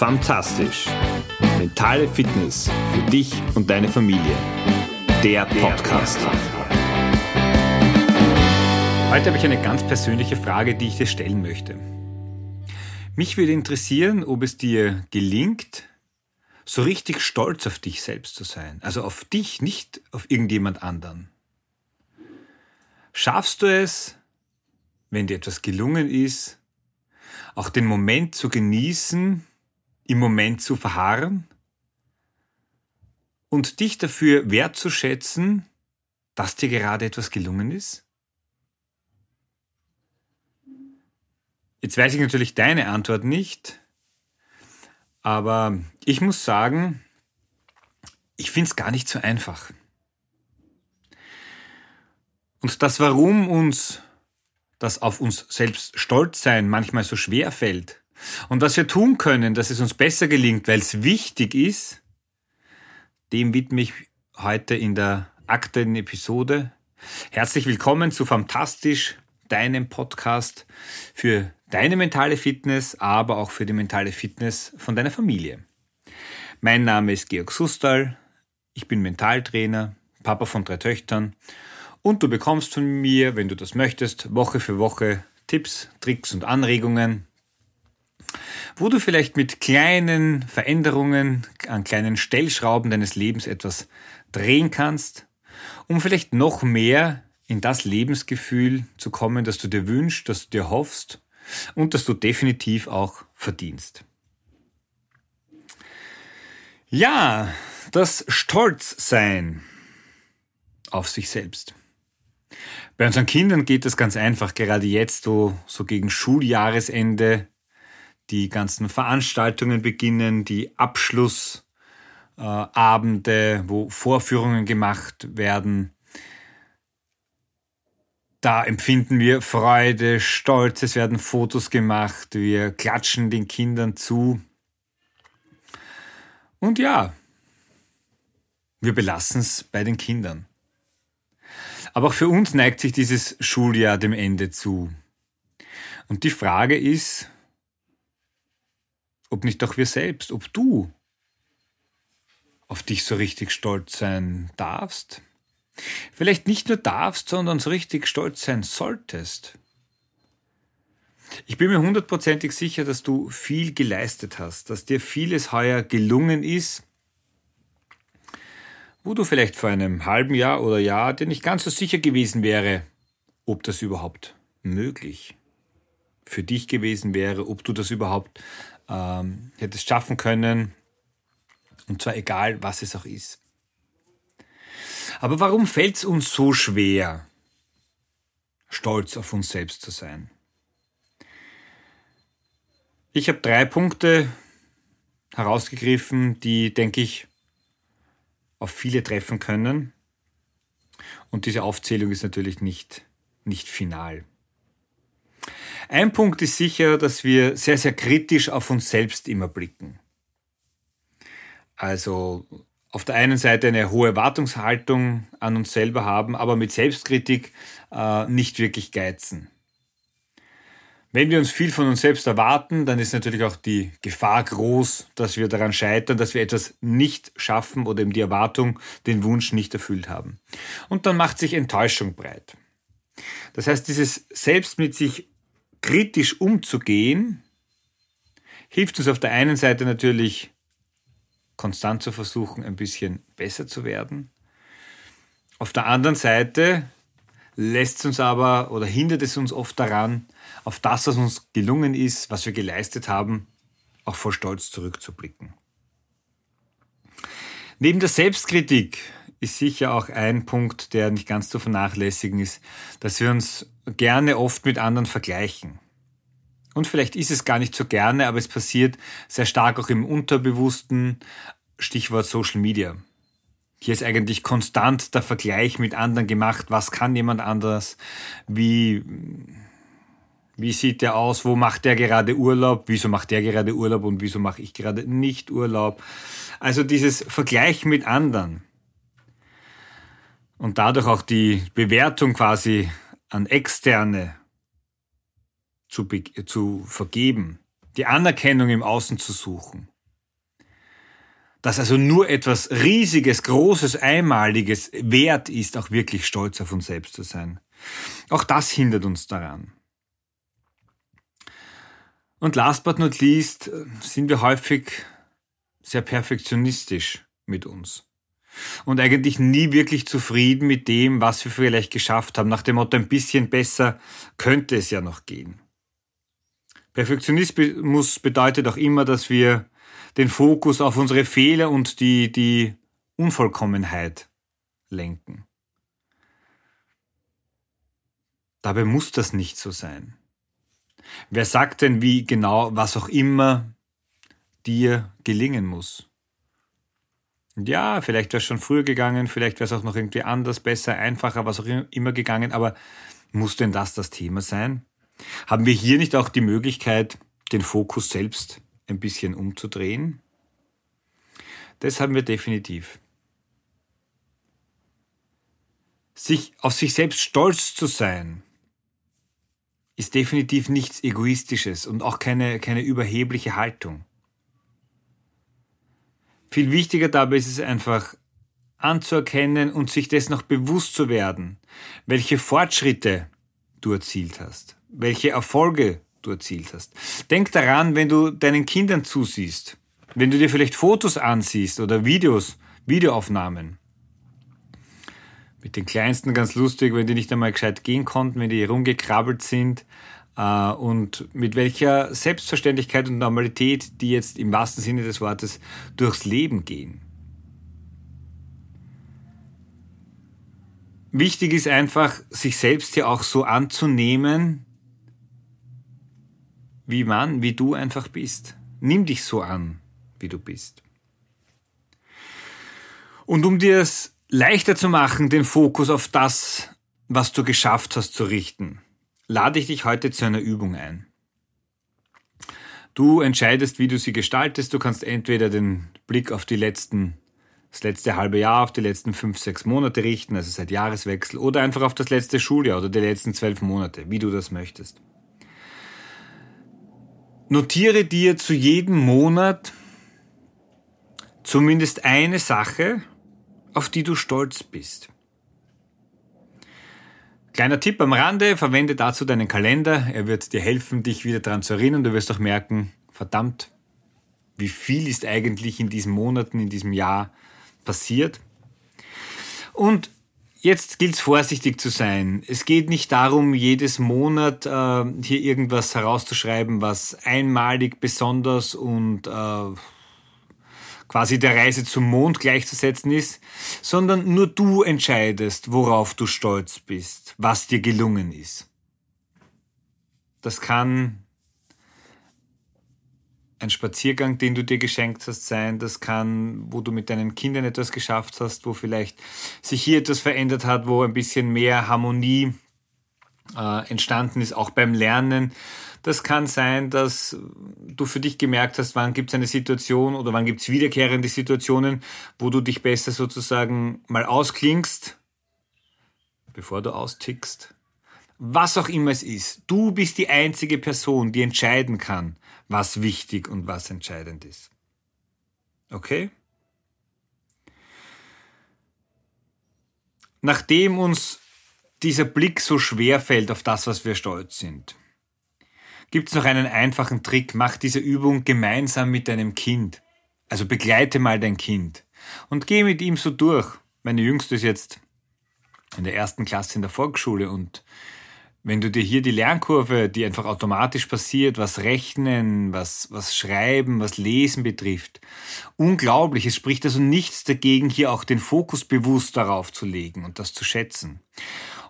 Fantastisch. Mentale Fitness für dich und deine Familie. Der Podcast. Heute habe ich eine ganz persönliche Frage, die ich dir stellen möchte. Mich würde interessieren, ob es dir gelingt, so richtig stolz auf dich selbst zu sein. Also auf dich, nicht auf irgendjemand anderen. Schaffst du es, wenn dir etwas gelungen ist, auch den Moment zu genießen, im Moment zu verharren und dich dafür wertzuschätzen, dass dir gerade etwas gelungen ist? Jetzt weiß ich natürlich deine Antwort nicht, aber ich muss sagen, ich finde es gar nicht so einfach. Und das Warum uns das auf uns selbst stolz sein manchmal so schwer fällt, und was wir tun können, dass es uns besser gelingt, weil es wichtig ist, dem widme ich heute in der aktuellen Episode. Herzlich willkommen zu Fantastisch, deinem Podcast für deine mentale Fitness, aber auch für die mentale Fitness von deiner Familie. Mein Name ist Georg Sustal, ich bin Mentaltrainer, Papa von drei Töchtern und du bekommst von mir, wenn du das möchtest, Woche für Woche Tipps, Tricks und Anregungen, wo du vielleicht mit kleinen Veränderungen an kleinen Stellschrauben deines Lebens etwas drehen kannst, um vielleicht noch mehr in das Lebensgefühl zu kommen, das du dir wünschst, das du dir hoffst und das du definitiv auch verdienst. Ja, das Stolzsein auf sich selbst. Bei unseren Kindern geht das ganz einfach, gerade jetzt, wo so gegen Schuljahresende die ganzen Veranstaltungen beginnen, die Abschlussabende, äh, wo Vorführungen gemacht werden. Da empfinden wir Freude, Stolz, es werden Fotos gemacht, wir klatschen den Kindern zu. Und ja, wir belassen es bei den Kindern. Aber auch für uns neigt sich dieses Schuljahr dem Ende zu. Und die Frage ist, ob nicht auch wir selbst, ob du auf dich so richtig stolz sein darfst. Vielleicht nicht nur darfst, sondern so richtig stolz sein solltest. Ich bin mir hundertprozentig sicher, dass du viel geleistet hast, dass dir vieles heuer gelungen ist, wo du vielleicht vor einem halben Jahr oder Jahr dir nicht ganz so sicher gewesen wäre, ob das überhaupt möglich für dich gewesen wäre, ob du das überhaupt ähm, hättest schaffen können. Und zwar egal, was es auch ist. Aber warum fällt es uns so schwer, stolz auf uns selbst zu sein? Ich habe drei Punkte herausgegriffen, die, denke ich, auf viele treffen können. Und diese Aufzählung ist natürlich nicht, nicht final. Ein Punkt ist sicher, dass wir sehr, sehr kritisch auf uns selbst immer blicken. Also auf der einen Seite eine hohe Erwartungshaltung an uns selber haben, aber mit Selbstkritik äh, nicht wirklich geizen. Wenn wir uns viel von uns selbst erwarten, dann ist natürlich auch die Gefahr groß, dass wir daran scheitern, dass wir etwas nicht schaffen oder eben die Erwartung, den Wunsch nicht erfüllt haben. Und dann macht sich Enttäuschung breit. Das heißt, dieses Selbst mit sich kritisch umzugehen, hilft uns auf der einen Seite natürlich konstant zu versuchen, ein bisschen besser zu werden. Auf der anderen Seite lässt es uns aber oder hindert es uns oft daran, auf das, was uns gelungen ist, was wir geleistet haben, auch voll Stolz zurückzublicken. Neben der Selbstkritik ist sicher auch ein Punkt, der nicht ganz zu vernachlässigen ist, dass wir uns gerne oft mit anderen vergleichen. Und vielleicht ist es gar nicht so gerne, aber es passiert sehr stark auch im Unterbewussten, Stichwort Social Media. Hier ist eigentlich konstant der Vergleich mit anderen gemacht. Was kann jemand anders? Wie, wie sieht der aus? Wo macht der gerade Urlaub? Wieso macht der gerade Urlaub und wieso mache ich gerade nicht Urlaub? Also dieses Vergleich mit anderen und dadurch auch die Bewertung quasi an Externe zu, zu vergeben, die Anerkennung im Außen zu suchen. Dass also nur etwas Riesiges, Großes, Einmaliges wert ist, auch wirklich stolz auf uns selbst zu sein. Auch das hindert uns daran. Und last but not least äh, sind wir häufig sehr perfektionistisch mit uns. Und eigentlich nie wirklich zufrieden mit dem, was wir vielleicht geschafft haben. Nach dem Motto, ein bisschen besser könnte es ja noch gehen. Perfektionismus bedeutet auch immer, dass wir den Fokus auf unsere Fehler und die, die Unvollkommenheit lenken. Dabei muss das nicht so sein. Wer sagt denn, wie genau, was auch immer dir gelingen muss? Ja, vielleicht wäre es schon früher gegangen, vielleicht wäre es auch noch irgendwie anders, besser, einfacher, was auch immer gegangen, aber muss denn das das Thema sein? Haben wir hier nicht auch die Möglichkeit, den Fokus selbst ein bisschen umzudrehen? Das haben wir definitiv. Sich auf sich selbst stolz zu sein, ist definitiv nichts Egoistisches und auch keine, keine überhebliche Haltung. Viel wichtiger dabei ist es einfach anzuerkennen und sich des noch bewusst zu werden, welche Fortschritte du erzielt hast welche Erfolge du erzielt hast. Denk daran, wenn du deinen Kindern zusiehst, wenn du dir vielleicht Fotos ansiehst oder Videos, Videoaufnahmen. Mit den Kleinsten ganz lustig, wenn die nicht einmal gescheit gehen konnten, wenn die rumgekrabbelt sind und mit welcher Selbstverständlichkeit und Normalität die jetzt im wahrsten Sinne des Wortes durchs Leben gehen. Wichtig ist einfach, sich selbst ja auch so anzunehmen, wie man, wie du einfach bist. Nimm dich so an, wie du bist. Und um dir es leichter zu machen, den Fokus auf das, was du geschafft hast, zu richten, lade ich dich heute zu einer Übung ein. Du entscheidest, wie du sie gestaltest. Du kannst entweder den Blick auf die letzten, das letzte halbe Jahr, auf die letzten fünf, sechs Monate richten, also seit Jahreswechsel, oder einfach auf das letzte Schuljahr oder die letzten zwölf Monate, wie du das möchtest. Notiere dir zu jedem Monat zumindest eine Sache, auf die du stolz bist. Kleiner Tipp am Rande, verwende dazu deinen Kalender. Er wird dir helfen, dich wieder daran zu erinnern. Du wirst auch merken, verdammt, wie viel ist eigentlich in diesen Monaten, in diesem Jahr passiert. Und Jetzt gilt es vorsichtig zu sein. Es geht nicht darum, jedes Monat äh, hier irgendwas herauszuschreiben, was einmalig, besonders und äh, quasi der Reise zum Mond gleichzusetzen ist, sondern nur du entscheidest, worauf du stolz bist, was dir gelungen ist. Das kann ein Spaziergang, den du dir geschenkt hast, sein. Das kann, wo du mit deinen Kindern etwas geschafft hast, wo vielleicht sich hier etwas verändert hat, wo ein bisschen mehr Harmonie äh, entstanden ist, auch beim Lernen. Das kann sein, dass du für dich gemerkt hast, wann gibt es eine Situation oder wann gibt es wiederkehrende Situationen, wo du dich besser sozusagen mal ausklingst, bevor du austickst. Was auch immer es ist, du bist die einzige Person, die entscheiden kann, was wichtig und was entscheidend ist. Okay? Nachdem uns dieser Blick so schwer fällt auf das, was wir stolz sind, gibt es noch einen einfachen Trick. Mach diese Übung gemeinsam mit deinem Kind. Also begleite mal dein Kind und geh mit ihm so durch. Meine Jüngste ist jetzt in der ersten Klasse in der Volksschule und wenn du dir hier die Lernkurve, die einfach automatisch passiert, was Rechnen, was, was Schreiben, was Lesen betrifft, unglaublich. Es spricht also nichts dagegen, hier auch den Fokus bewusst darauf zu legen und das zu schätzen.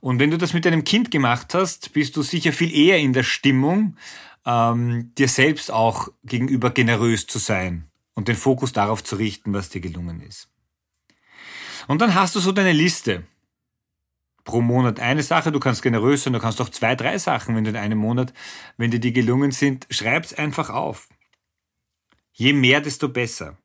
Und wenn du das mit deinem Kind gemacht hast, bist du sicher viel eher in der Stimmung, ähm, dir selbst auch gegenüber generös zu sein und den Fokus darauf zu richten, was dir gelungen ist. Und dann hast du so deine Liste pro Monat eine Sache, du kannst generös sein, du kannst auch zwei, drei Sachen, wenn du in einem Monat, wenn dir die gelungen sind, schreib's einfach auf. Je mehr, desto besser.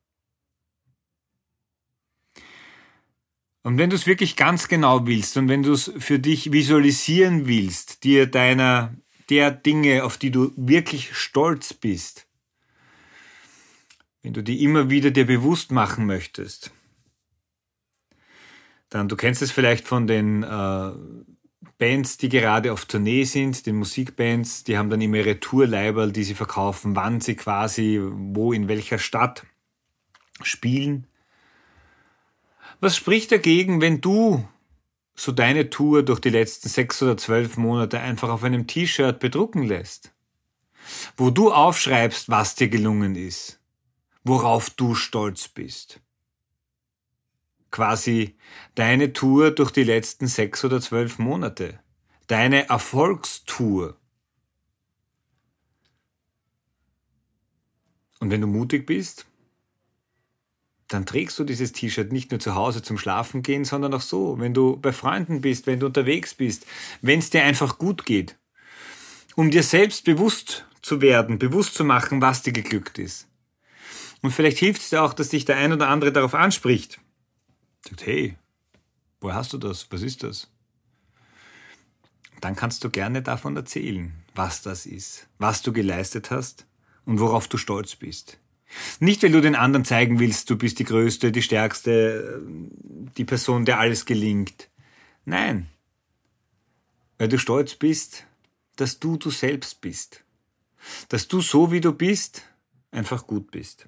Und wenn du es wirklich ganz genau willst und wenn du es für dich visualisieren willst, dir deiner der Dinge, auf die du wirklich stolz bist, wenn du die immer wieder dir bewusst machen möchtest, dann, du kennst es vielleicht von den äh, Bands, die gerade auf Tournee sind, den Musikbands, die haben dann immer ihre Tourleiberl, die sie verkaufen, wann sie quasi, wo, in welcher Stadt spielen. Was spricht dagegen, wenn du so deine Tour durch die letzten sechs oder zwölf Monate einfach auf einem T-Shirt bedrucken lässt? Wo du aufschreibst, was dir gelungen ist, worauf du stolz bist. Quasi deine Tour durch die letzten sechs oder zwölf Monate. Deine Erfolgstour. Und wenn du mutig bist, dann trägst du dieses T-Shirt nicht nur zu Hause zum Schlafen gehen, sondern auch so, wenn du bei Freunden bist, wenn du unterwegs bist, wenn es dir einfach gut geht. Um dir selbst bewusst zu werden, bewusst zu machen, was dir geglückt ist. Und vielleicht hilft es dir auch, dass dich der ein oder andere darauf anspricht. Sagt, hey, woher hast du das? Was ist das? Dann kannst du gerne davon erzählen, was das ist, was du geleistet hast und worauf du stolz bist. Nicht, weil du den anderen zeigen willst, du bist die Größte, die Stärkste, die Person, der alles gelingt. Nein, weil du stolz bist, dass du du selbst bist. Dass du so, wie du bist, einfach gut bist.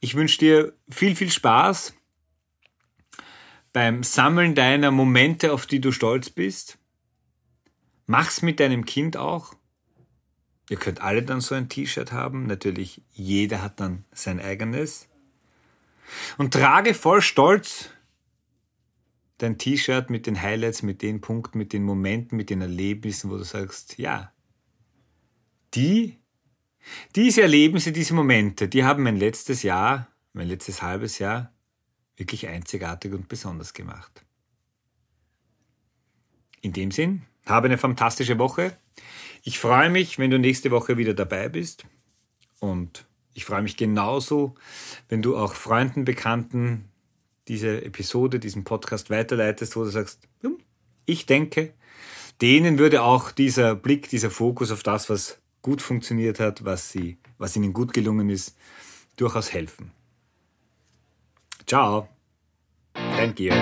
Ich wünsche dir viel, viel Spaß beim Sammeln deiner Momente, auf die du stolz bist. Mach's mit deinem Kind auch. Ihr könnt alle dann so ein T-Shirt haben. Natürlich, jeder hat dann sein eigenes. Und trage voll Stolz dein T-Shirt mit den Highlights, mit den Punkten, mit den Momenten, mit den Erlebnissen, wo du sagst, ja, die, diese Erlebnisse, diese Momente, die haben mein letztes Jahr, mein letztes halbes Jahr wirklich einzigartig und besonders gemacht. In dem Sinn, habe eine fantastische Woche. Ich freue mich, wenn du nächste Woche wieder dabei bist. Und ich freue mich genauso, wenn du auch Freunden, Bekannten diese Episode, diesen Podcast weiterleitest, wo du sagst, ich denke, denen würde auch dieser Blick, dieser Fokus auf das, was gut funktioniert hat, was, sie, was ihnen gut gelungen ist, durchaus helfen. Ciao. Thank you.